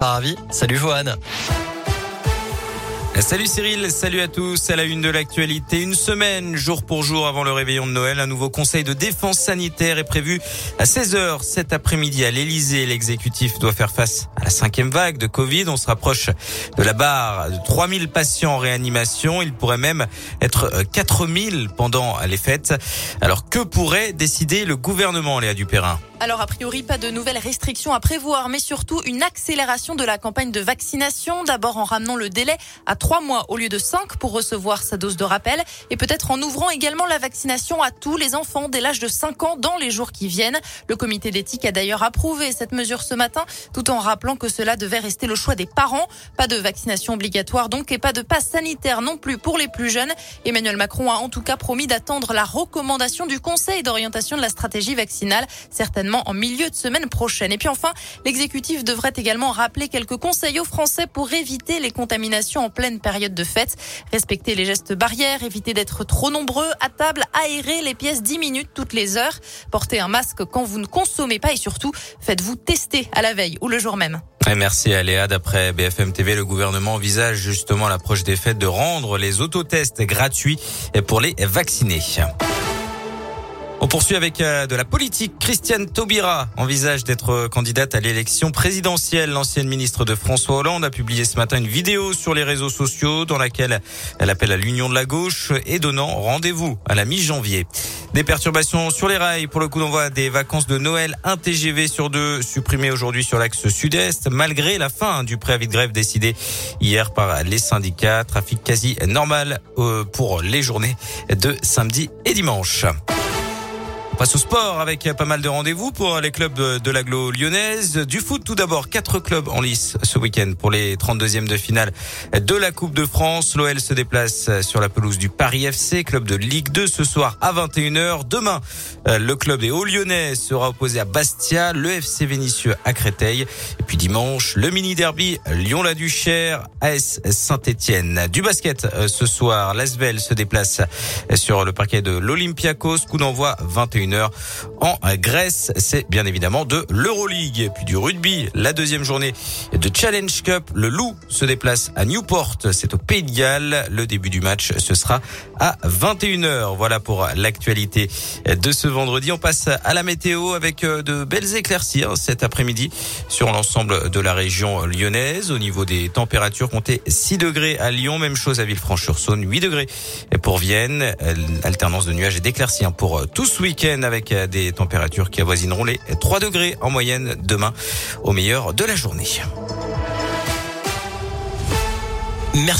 Ravi. Salut Johan. Salut Cyril, salut à tous. À la une de l'actualité, une semaine, jour pour jour avant le réveillon de Noël, un nouveau conseil de défense sanitaire est prévu à 16h cet après-midi à l'Elysée. L'exécutif doit faire face à la cinquième vague de Covid. On se rapproche de la barre de 3000 patients en réanimation. Il pourrait même être 4000 pendant les fêtes. Alors que pourrait décider le gouvernement, Léa Dupérin? Alors, a priori, pas de nouvelles restrictions à prévoir, mais surtout une accélération de la campagne de vaccination. D'abord en ramenant le délai à trois mois au lieu de cinq pour recevoir sa dose de rappel et peut-être en ouvrant également la vaccination à tous les enfants dès l'âge de 5 ans dans les jours qui viennent. Le comité d'éthique a d'ailleurs approuvé cette mesure ce matin tout en rappelant que cela devait rester le choix des parents. Pas de vaccination obligatoire donc et pas de passe sanitaire non plus pour les plus jeunes. Emmanuel Macron a en tout cas promis d'attendre la recommandation du Conseil d'orientation de la stratégie vaccinale, certainement en milieu de semaine prochaine. Et puis enfin, l'exécutif devrait également rappeler quelques conseils aux Français pour éviter les contaminations en pleine période de fête. Respecter les gestes barrières, éviter d'être trop nombreux à table, aérer les pièces 10 minutes toutes les heures, porter un masque quand vous ne consommez pas et surtout, faites-vous tester à la veille ou le jour même. merci Aléa. D'après BFM TV, le gouvernement envisage justement à l'approche des fêtes de rendre les autotests gratuits pour les vaccinés. On poursuit avec euh, de la politique. Christiane Taubira envisage d'être candidate à l'élection présidentielle. L'ancienne ministre de François Hollande a publié ce matin une vidéo sur les réseaux sociaux dans laquelle elle appelle à l'union de la gauche et donnant rendez-vous à la mi-janvier. Des perturbations sur les rails pour le coup d'envoi des vacances de Noël. Un TGV sur deux supprimé aujourd'hui sur l'axe sud-est malgré la fin du préavis de grève décidé hier par les syndicats. Trafic quasi normal euh, pour les journées de samedi et dimanche passe au sport avec pas mal de rendez-vous pour les clubs de, l'agglo lyonnaise. Du foot tout d'abord, quatre clubs en lice ce week-end pour les 32e de finale de la Coupe de France. L'OL se déplace sur la pelouse du Paris FC, club de Ligue 2 ce soir à 21h. Demain, le club des Hauts-Lyonnais sera opposé à Bastia, le FC Vénitieux à Créteil. Et puis dimanche, le mini-derby Lyon-la-Duchère, AS Saint-Etienne. Du basket ce soir, l'Asvel se déplace sur le parquet de l'Olympiakos. Coup d'envoi 21 en Grèce. C'est bien évidemment de l'Euroleague. Puis du rugby, la deuxième journée de Challenge Cup. Le Loup se déplace à Newport. C'est au Pays de Galles. Le début du match, ce sera à 21h. Voilà pour l'actualité de ce vendredi. On passe à la météo avec euh, de belles éclaircies hein, cet après-midi sur l'ensemble de la région lyonnaise. Au niveau des températures, comptez 6 degrés à Lyon. Même chose à Villefranche-sur-Saône, 8 degrés pour Vienne. Alternance de nuages et d'éclaircies hein, pour tout ce week-end avec euh, des températures qui avoisineront les 3 degrés en moyenne demain au meilleur de la journée. Merci.